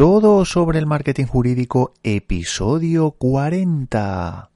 Todo sobre el marketing jurídico, episodio 40.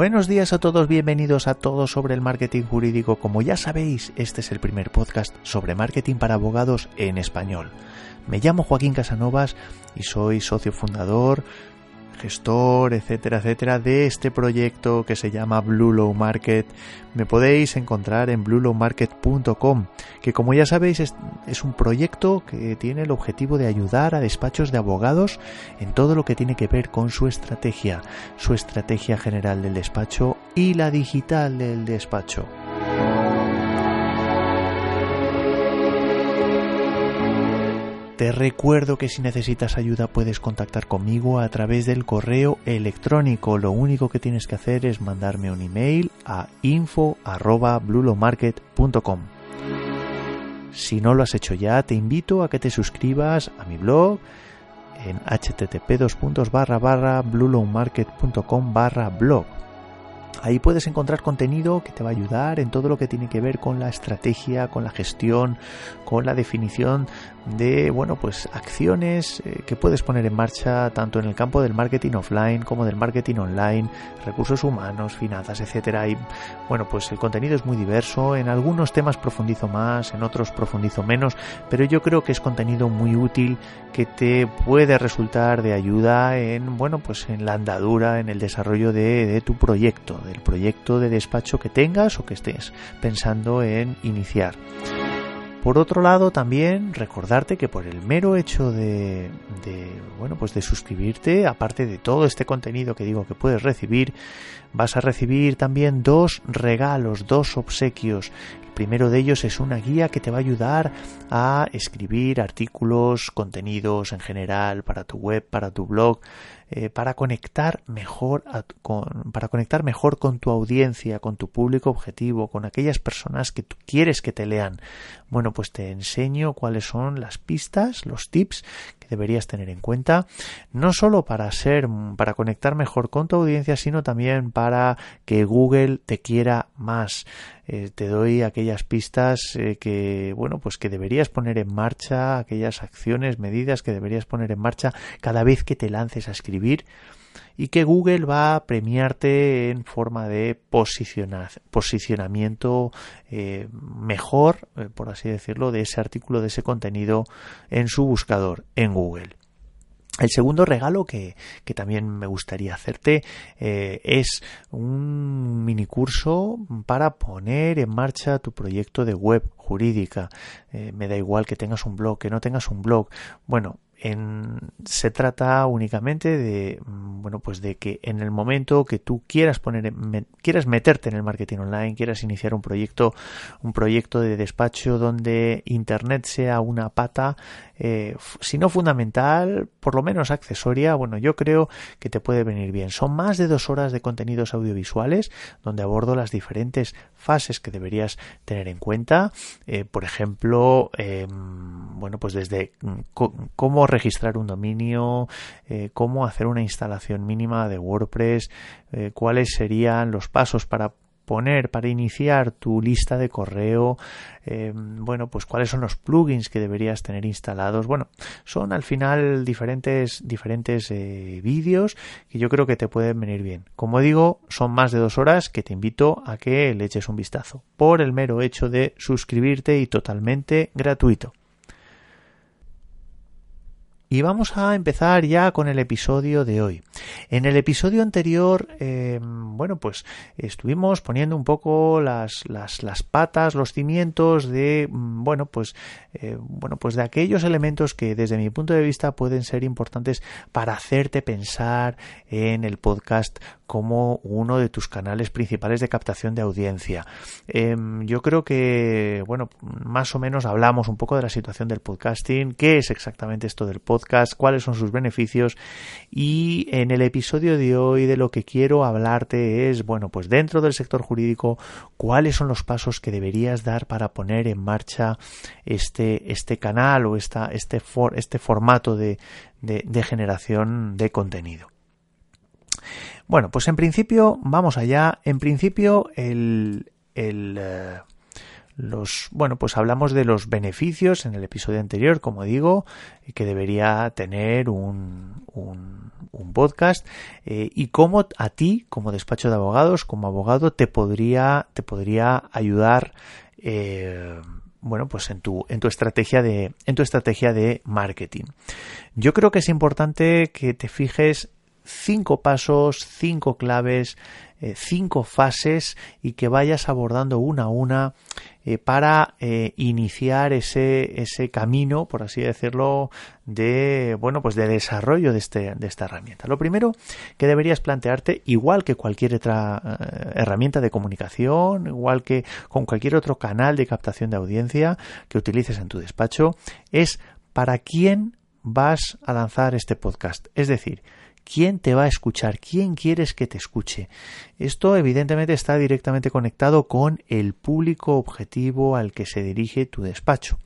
Buenos días a todos, bienvenidos a todos sobre el marketing jurídico. Como ya sabéis, este es el primer podcast sobre marketing para abogados en español. Me llamo Joaquín Casanovas y soy socio fundador, gestor, etcétera, etcétera, de este proyecto que se llama Blue Low Market. Me podéis encontrar en bluelowmarket.com, que como ya sabéis es, es, un proyecto que tiene el objetivo de ayudar a despachos de abogados en todo lo que tiene que ver con su estrategia, su estrategia general del despacho y la digital del despacho. Te recuerdo que si necesitas ayuda puedes contactar conmigo a través del correo electrónico. Lo único que tienes que hacer es mandarme un email a info@blulomarket.com. Si no lo has hecho ya, te invito a que te suscribas a mi blog en http://bluelowmarket.com blog Ahí puedes encontrar contenido que te va a ayudar en todo lo que tiene que ver con la estrategia, con la gestión, con la definición de, bueno, pues acciones eh, que puedes poner en marcha tanto en el campo del marketing offline como del marketing online, recursos humanos, finanzas, etcétera. Y bueno, pues el contenido es muy diverso. En algunos temas profundizo más, en otros profundizo menos, pero yo creo que es contenido muy útil que te puede resultar de ayuda en, bueno, pues en la andadura, en el desarrollo de, de tu proyecto del proyecto de despacho que tengas o que estés pensando en iniciar. Por otro lado, también recordarte que por el mero hecho de, de, bueno, pues de suscribirte, aparte de todo este contenido que digo que puedes recibir, vas a recibir también dos regalos, dos obsequios. El primero de ellos es una guía que te va a ayudar a escribir artículos, contenidos en general para tu web, para tu blog, eh, para conectar mejor con, para conectar mejor con tu audiencia, con tu público objetivo, con aquellas personas que tú quieres que te lean. Bueno, pues te enseño cuáles son las pistas, los tips que deberías tener en cuenta, no solo para ser, para conectar mejor con tu audiencia, sino también para que Google te quiera más. Eh, te doy aquellas pistas eh, que, bueno, pues que deberías poner en marcha, aquellas acciones, medidas que deberías poner en marcha cada vez que te lances a escribir y que Google va a premiarte en forma de posicionamiento eh, mejor, por así decirlo, de ese artículo, de ese contenido en su buscador en Google. El segundo regalo que, que, también me gustaría hacerte eh, es un mini curso para poner en marcha tu proyecto de web jurídica. Eh, me da igual que tengas un blog, que no tengas un blog. Bueno, en, se trata únicamente de mm, bueno pues de que en el momento que tú quieras poner quieras meterte en el marketing online quieras iniciar un proyecto un proyecto de despacho donde internet sea una pata eh, si no fundamental por lo menos accesoria bueno yo creo que te puede venir bien. Son más de dos horas de contenidos audiovisuales donde abordo las diferentes fases que deberías tener en cuenta. Eh, por ejemplo eh, bueno pues desde mm, cómo registrar un dominio, eh, cómo hacer una instalación mínima de WordPress, eh, cuáles serían los pasos para poner para iniciar tu lista de correo eh, bueno pues cuáles son los plugins que deberías tener instalados. Bueno son al final diferentes diferentes vídeos que yo creo que te pueden venir bien. Como digo son más de dos horas que te invito a que le eches un vistazo por el mero hecho de suscribirte y totalmente gratuito y vamos a empezar ya con el episodio de hoy. En el episodio anterior, eh, bueno, pues estuvimos poniendo un poco las, las, las patas, los cimientos de, mm, bueno, pues, eh, bueno, pues de aquellos elementos que desde mi punto de vista pueden ser importantes para hacerte pensar en el podcast como uno de tus canales principales de captación de audiencia. Em, yo creo que, bueno, más o menos hablamos un poco de la situación del podcasting, qué es exactamente esto del podcast, cuáles son sus beneficios y en el episodio de hoy de lo que quiero hablarte es, bueno, pues dentro del sector jurídico, cuáles son los pasos que deberías dar para poner en marcha este, este canal o esta, este, este formato de, generación de contenido. Bueno, pues en principio, vamos allá. En principio, el, el eh, los bueno pues hablamos de los beneficios en el episodio anterior como digo que debería tener un, un, podcast eh, y cómo a ti como despacho de abogados como abogado te podría te podría ayudar eh, bueno pues en tu en tu estrategia de en tu estrategia de marketing. Yo creo que es importante que te fijes cinco pasos, cinco claves, eh, cinco fases y que vayas abordando una a una eh, para eh, iniciar ese, ese camino, por así decirlo, de bueno pues de desarrollo de, este, de esta herramienta. Lo primero que deberías plantearte, igual que cualquier otra herramienta de comunicación, igual que con cualquier otro canal de captación de audiencia que utilices en tu despacho, es para quién vas a lanzar este podcast. Es decir, ¿Quién te va a escuchar? ¿Quién quieres que te escuche? Esto evidentemente está directamente conectado con el público objetivo al que se dirige tu despacho.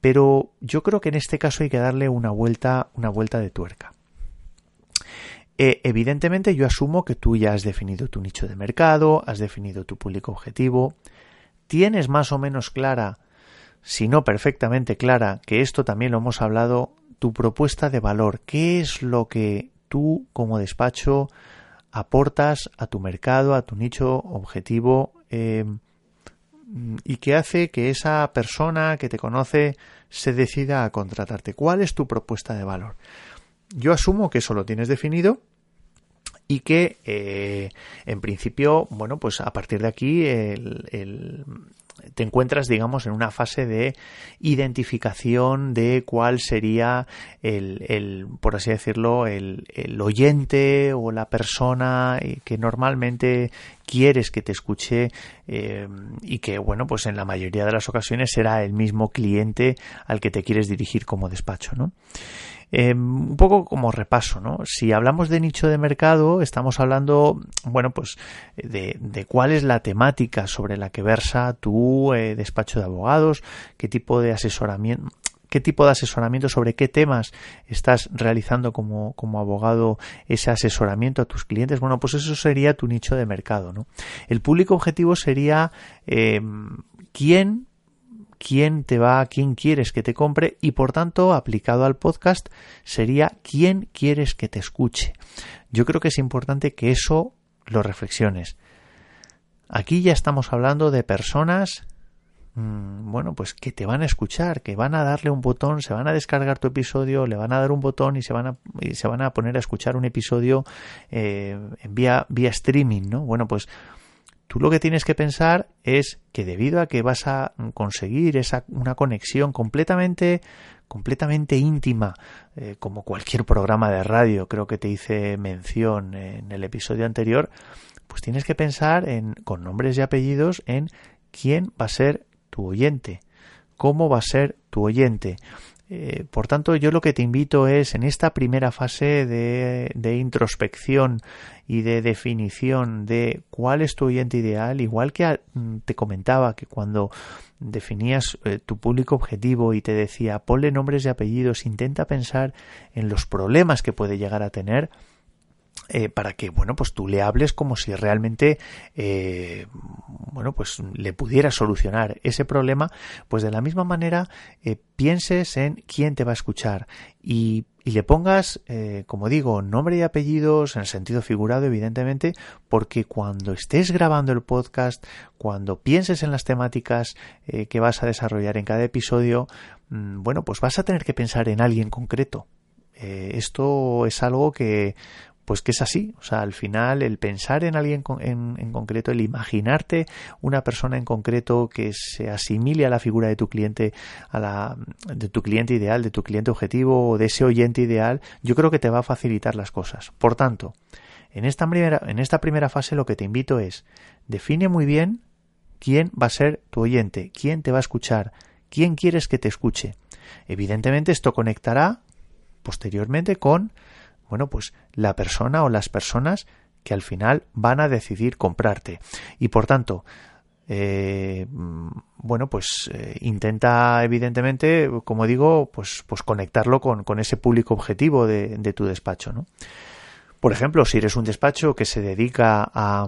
Pero yo creo que en este caso hay que darle una vuelta, una vuelta de tuerca. Eh, evidentemente yo asumo que tú ya has definido tu nicho de mercado, has definido tu público objetivo, tienes más o menos clara, si no perfectamente clara, que esto también lo hemos hablado, tu propuesta de valor, qué es lo que tú como despacho aportas a tu mercado, a tu nicho objetivo eh, y que hace que esa persona que te conoce se decida a contratarte. ¿Cuál es tu propuesta de valor? Yo asumo que eso lo tienes definido y que eh, en principio, bueno, pues a partir de aquí el, te encuentras, digamos, en una fase de identificación de cuál sería el, el por así decirlo, el, el, oyente o la persona que normalmente quieres que te escuche eh, y que, bueno, pues en la mayoría de las ocasiones será el mismo cliente al que te quieres dirigir como despacho, ¿no? Em, un poco como repaso, ¿no? Si hablamos de nicho de mercado, estamos hablando, bueno, pues de, de cuál es la temática sobre la que versa tu eh, despacho de abogados, qué tipo de asesoramiento, qué tipo de asesoramiento, sobre qué temas estás realizando como, como, abogado ese asesoramiento a tus clientes. Bueno, pues eso sería tu nicho de mercado, ¿no? El público objetivo sería eh, quién quién te va, quién quieres que te compre y por tanto aplicado al podcast sería quién quieres que te escuche. Yo creo que es importante que eso lo reflexiones. Aquí ya estamos hablando de personas mm, bueno, pues que te van a escuchar, que van a darle un botón, se van a descargar tu episodio, le van a dar un botón y se van a, y se van a poner a escuchar un episodio eh, vía, vía streaming, ¿no? Bueno, pues Tú lo que tienes que pensar es que debido a que vas a conseguir esa, una conexión completamente, completamente íntima, eh, como cualquier programa de radio, creo que te hice mención en el episodio anterior, pues tienes que pensar en, con nombres y apellidos en quién va a ser tu oyente, cómo va a ser tu oyente. Eh, por tanto, yo lo que te invito es en esta primera fase de, introspección y de definición de cuál es tu oyente ideal, igual que mm, te comentaba que cuando definías eh, tu público objetivo y te decía ponle nombres y apellidos, intenta pensar en los problemas que puede llegar a tener, eh, para que bueno pues tú le hables como si realmente eh, bueno pues le pudiera solucionar ese problema pues de la misma manera eh, pienses en quién te va a escuchar y, y le pongas como digo nombre y apellidos en el sentido figurado evidentemente porque cuando estés grabando el podcast cuando pienses en las temáticas que vas a desarrollar en cada episodio mm, bueno pues vas a tener que pensar en alguien concreto. Esto es algo que, pues que es así. O sea, al final el pensar en alguien en, en, concreto, el imaginarte una persona en concreto que se asimile a la figura de tu cliente, a la de tu cliente ideal, de tu cliente objetivo o de ese oyente ideal, yo creo que te va a facilitar las cosas. Por tanto, en esta primera, en esta primera fase lo que te invito es define muy bien quién va a ser tu oyente, quién te va a escuchar, quién quieres que te escuche. Evidentemente esto conectará posteriormente con bueno, pues la persona o las personas que al final van a decidir comprarte. Y por tanto, eh, bueno, pues eh, intenta evidentemente, como digo, pues, pues conectarlo con, con ese público objetivo de, de tu despacho, ¿no? Por ejemplo, si eres un despacho que se dedica a,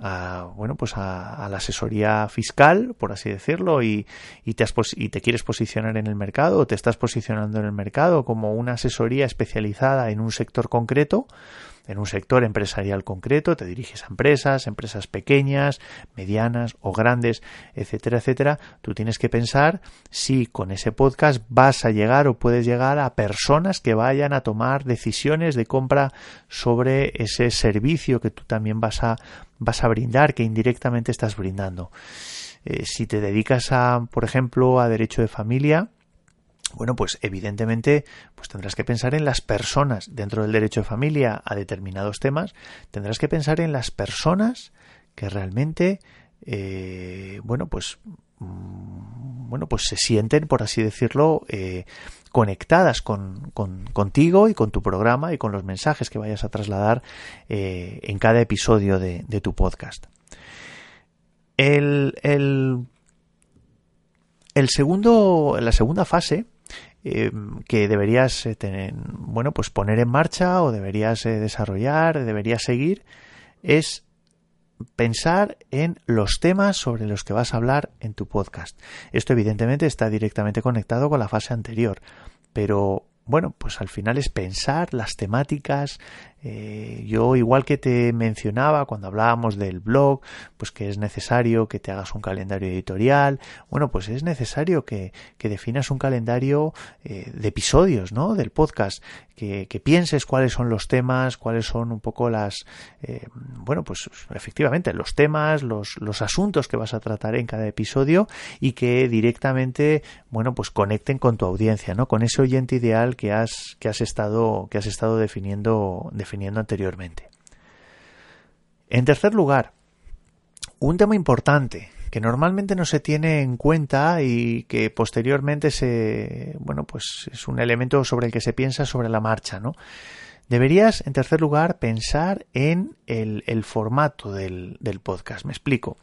a, bueno, pues a, la asesoría fiscal, por así decirlo, y, y, te y te quieres posicionar en el mercado, o te estás posicionando en el mercado como una asesoría especializada en un sector concreto, en un sector empresarial concreto, te diriges a empresas, empresas pequeñas, medianas o grandes, etcétera, etcétera, tú tienes que pensar si con ese podcast vas a llegar o puedes llegar a personas que vayan a tomar decisiones de compra sobre ese servicio que tú también vas a, vas a brindar, que indirectamente estás brindando. Eh, si te dedicas a, por ejemplo, a derecho de familia, bueno, pues evidentemente pues tendrás que pensar en las personas dentro del derecho de familia a determinados temas, tendrás que pensar en las personas que realmente eh, bueno, pues mm, bueno, pues se sienten, por así decirlo, eh, conectadas con, contigo y con tu programa y con los mensajes que vayas a trasladar eh, en cada episodio de, de tu podcast. El, el, el segundo, la segunda fase eh, que deberías eh, tener, bueno, pues poner en marcha o deberías eh, desarrollar, deberías seguir, es pensar en los temas sobre los que vas a hablar en tu podcast. Esto evidentemente está directamente conectado con la fase anterior, pero bueno, pues al final es pensar las temáticas, eh, yo, igual que te mencionaba cuando hablábamos del blog, pues que es necesario que te hagas un calendario editorial. Bueno, pues es necesario que, que definas un calendario eh, de episodios, ¿no? Del podcast, que, que, pienses cuáles son los temas, cuáles son un poco las, eh, bueno, pues efectivamente los temas, los, los asuntos que vas a tratar en cada episodio y que directamente, bueno, pues conecten con tu audiencia, ¿no? Con ese oyente ideal que has, que has estado, que has estado definiendo definiendo anteriormente. En tercer lugar, un tema importante que normalmente no se tiene en cuenta y que posteriormente se bueno pues es un elemento sobre el que se piensa sobre la marcha, ¿no? Deberías, en tercer lugar, pensar en el, formato del, podcast. Me explico.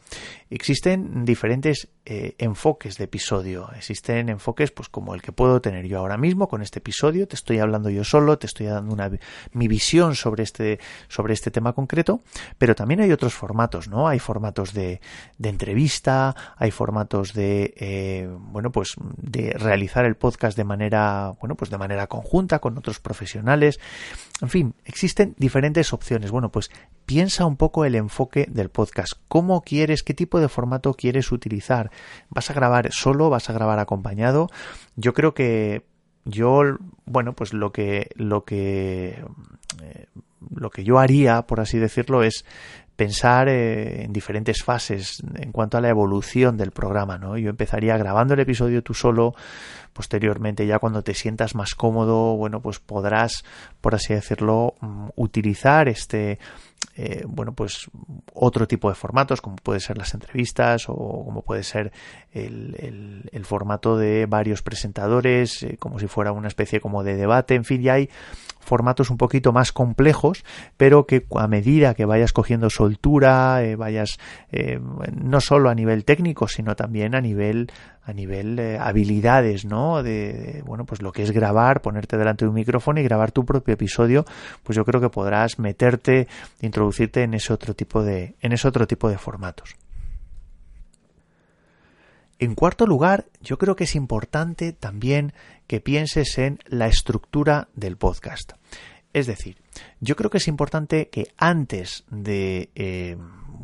Existen diferentes eh, enfoques de episodio. Existen enfoques, pues, como el que puedo tener yo ahora mismo con este episodio. Te estoy hablando yo solo, te estoy dando una, mi visión sobre este, sobre este tema concreto. Pero también hay otros formatos, ¿no? Hay formatos de, entrevista, hay formatos de, eh, bueno, pues, de realizar el podcast de manera, bueno, pues de manera conjunta con otros profesionales. En fin, existen diferentes opciones. Bueno, pues piensa un poco el enfoque del podcast. ¿Cómo quieres, qué de formato quieres utilizar? ¿Vas a grabar solo? ¿Vas a grabar acompañado? Yo creo que yo, bueno, pues lo que, lo que, eh, lo que yo haría, por así decirlo, es pensar eh, en diferentes fases en cuanto a la evolución del programa, ¿no? Yo empezaría grabando el episodio tú solo, posteriormente ya cuando te sientas más cómodo, bueno, pues podrás, por así decirlo, mm, utilizar este eh, bueno, pues otro tipo de formatos, como puede ser las entrevistas o como puede ser el, el, formato de varios presentadores, eh, como si fuera una especie como de debate, en fin, ya hay formatos un poquito más complejos, pero que a medida que vayas cogiendo soltura, eh, vayas eh, no solo a nivel técnico, sino también a nivel a nivel eh, habilidades, ¿no? De, de, bueno, pues lo que es grabar, ponerte delante de un micrófono y grabar tu propio episodio, pues yo creo que podrás meterte, introducirte en ese otro tipo de en ese otro tipo de formatos. En cuarto lugar, yo creo que es importante también que pienses en la estructura del podcast. Es decir, yo creo que es importante que antes de eh,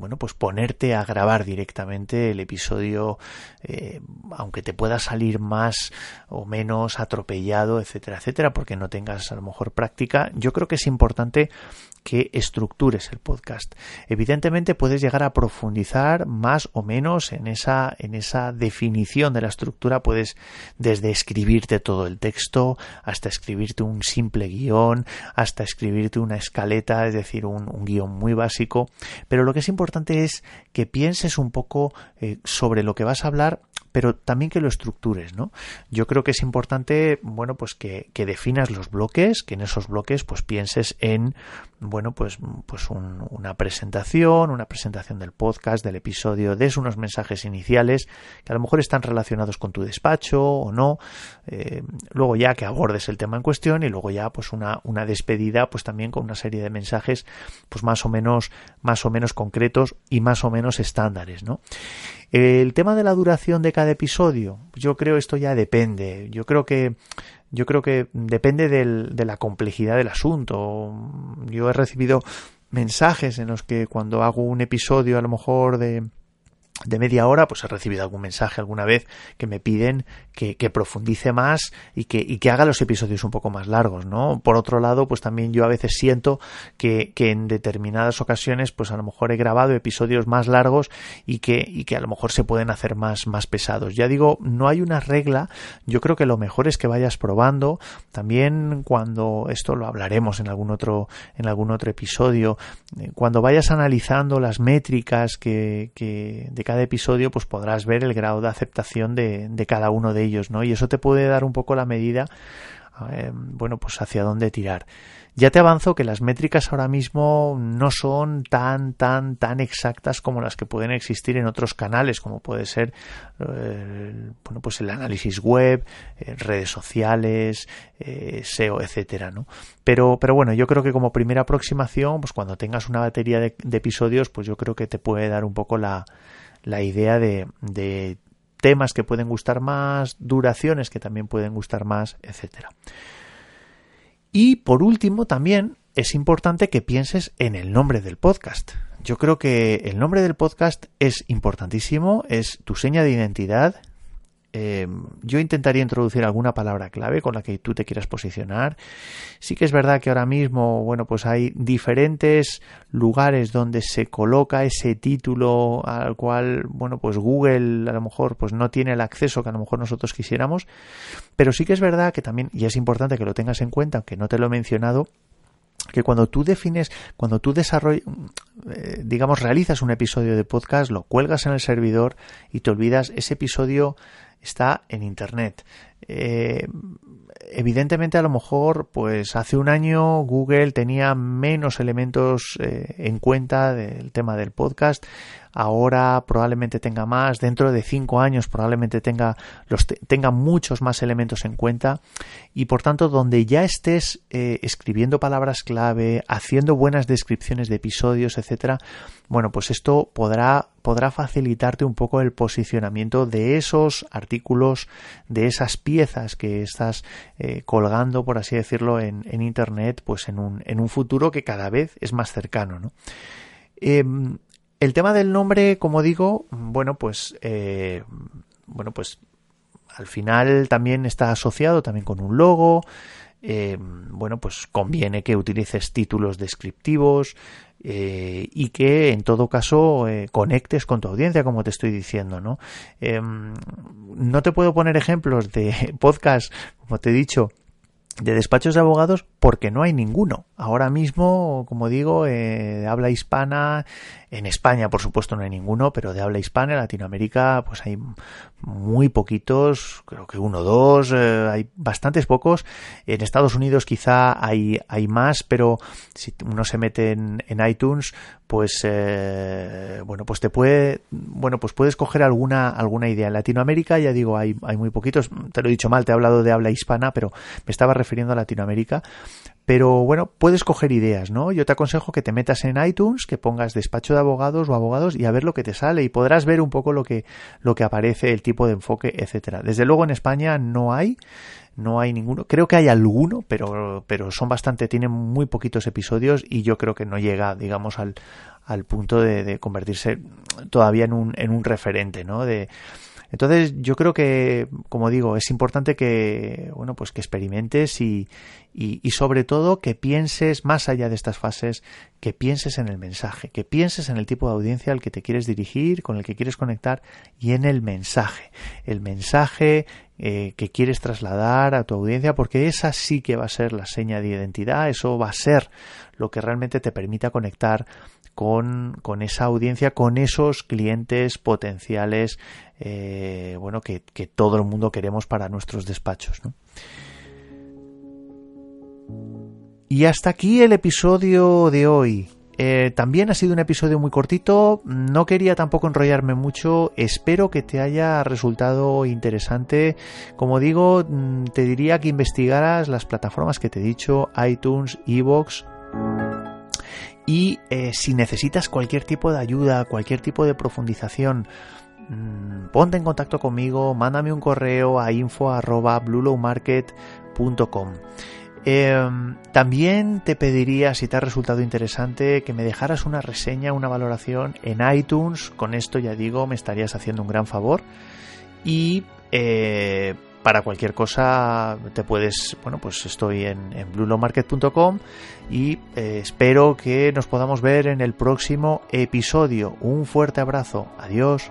bueno, pues ponerte a grabar directamente el episodio, eh, aunque te pueda salir más o menos atropellado, etcétera, etcétera, porque no tengas a lo mejor práctica, yo creo que es importante que estructures el podcast. Evidentemente puedes llegar a profundizar más o menos en esa, en esa definición de la estructura. Puedes desde escribirte todo el texto hasta escribirte un simple guion, hasta escribirte una escaleta, es decir, un, guion muy básico. Pero lo que es importante es que pienses un poco eh, sobre lo que vas a hablar pero también que lo estructures, ¿no? Yo creo que es importante, bueno, pues que, que definas los bloques, que en esos bloques pues pienses en, bueno, pues, pues una presentación, una presentación del podcast, del episodio, des unos mensajes iniciales que a lo mejor están relacionados con tu despacho o no, eh, luego ya que abordes el tema en cuestión y luego ya pues una, una despedida pues también con una serie de mensajes pues más o menos, más o menos concretos y más o menos estándares, ¿no? El tema de la duración de cada episodio, yo creo esto ya depende. Yo creo que yo creo que depende del, de la complejidad del asunto. Yo he recibido mensajes en los que cuando hago un episodio a lo mejor de de media hora, pues he recibido algún mensaje alguna vez que me piden que, profundice más y que, haga los episodios un poco más largos, ¿no? Por otro lado, pues también yo a veces siento que, que, en determinadas ocasiones, pues a lo mejor he grabado episodios más largos y que, y que a lo mejor se pueden hacer más, más pesados. Ya digo, no hay una regla, yo creo que lo mejor es que vayas probando. También cuando, esto lo hablaremos en algún otro, en algún otro episodio, eh, cuando vayas analizando las métricas que, que de cada episodio, pues podrás ver el grado de aceptación de, de cada uno de ellos, ¿no? Y eso te puede dar un poco la medida, eh, bueno, pues hacia dónde tirar. Ya te avanzo que las métricas ahora mismo no son tan, tan, tan exactas como las que pueden existir en otros canales, como puede ser, eh, bueno, pues el análisis web, eh, redes sociales, SEO, etcétera, ¿no? Pero, pero bueno, yo creo que como primera aproximación, pues cuando tengas una batería de episodios, pues yo creo que te puede dar un poco la, la idea de, temas que pueden gustar más, duraciones que también pueden gustar más, etcétera. Y por último, también es importante que pienses en el nombre del podcast. Yo creo que el nombre del podcast es importantísimo, es tu seña de identidad, eh, yo intentaría introducir alguna palabra clave con la que tú te quieras posicionar. Sí que es verdad que ahora mismo, bueno, pues hay diferentes lugares donde se coloca ese título al cual, bueno, pues Google a lo mejor pues no tiene el acceso que a lo mejor nosotros quisiéramos, pero sí que es verdad que también, y es importante que lo tengas en cuenta, aunque no te lo he mencionado, que cuando tú defines, cuando tú desarrollas, eh, digamos, realizas un episodio de podcast, lo cuelgas en el servidor y te olvidas, ese episodio está en Internet. Eh, evidentemente a lo mejor pues hace un año Google tenía menos elementos eh, en cuenta del tema del podcast ahora probablemente tenga más, dentro de cinco años probablemente tenga, los tenga muchos más elementos en cuenta y por tanto donde ya estés eh, escribiendo palabras clave, haciendo buenas descripciones de episodios, etcétera, bueno, pues esto podrá, podrá facilitarte un poco el posicionamiento de esos artículos, de esas piezas que estás eh, colgando, por así decirlo, en, en Internet, pues en un, en un futuro que cada vez es más cercano, ¿no? Em, el tema del nombre, como digo, bueno, pues, eh, bueno, pues al final también está asociado también con un logo. Eh, bueno, pues conviene que utilices títulos descriptivos eh, y que en todo caso conectes con tu audiencia, como te estoy diciendo, ¿no? no te puedo poner ejemplos de podcast, como te he dicho, de despachos de abogados porque no hay ninguno. Ahora mismo, como digo, de habla hispana en España, por supuesto, no hay ninguno, pero de habla hispana, en Latinoamérica, pues hay muy poquitos, creo que uno o dos, eh, hay bastantes pocos. En Estados Unidos quizá hay, hay más, pero si uno se mete en, iTunes, pues eh, bueno, pues te puede, bueno, pues puedes coger alguna, alguna idea. En Latinoamérica, ya digo, hay, hay muy poquitos. Te lo he dicho mal, te he hablado de habla hispana, pero me estaba refiriendo a Latinoamérica pero bueno, puedes coger ideas, ¿no? Yo te aconsejo que te metas en iTunes, que pongas despacho de abogados o abogados y a ver lo que te sale y podrás ver un poco lo que, lo que aparece, el tipo de enfoque, etcétera. Desde luego en España no hay, no hay ninguno. Creo que hay alguno, pero, pero son bastante, tienen muy poquitos episodios y yo creo que no llega, digamos, al, al punto de, de convertirse todavía en un, en un referente, ¿no? De, entonces, yo creo que, como digo, es importante que, bueno, pues que experimentes y, y, y, sobre todo que pienses más allá de estas fases, que pienses en el mensaje, que pienses en el tipo de audiencia al que te quieres dirigir, con el que quieres conectar y en el mensaje. El mensaje eh, que quieres trasladar a tu audiencia, porque esa sí que va a ser la seña de identidad, eso va a ser lo que realmente te permita conectar con, con esa audiencia, con esos clientes potenciales, eh, bueno, que, que, todo el mundo queremos para nuestros despachos. ¿no? Y hasta aquí el episodio de hoy. Eh, también ha sido un episodio muy cortito, no quería tampoco enrollarme mucho, espero que te haya resultado interesante. Como digo, mm, te diría que investigaras las plataformas que te he dicho, iTunes, Evox, y eh, si necesitas cualquier tipo de ayuda, cualquier tipo de profundización, mmm, ponte en contacto conmigo, mándame un correo a info@bluelowmarket.com. Eh, también te pediría, si te ha resultado interesante, que me dejaras una reseña, una valoración en iTunes. Con esto ya digo, me estarías haciendo un gran favor. Y eh, para cualquier cosa te puedes, bueno, pues estoy en, en y eh, espero que nos podamos ver en el próximo episodio. Un fuerte abrazo. Adiós.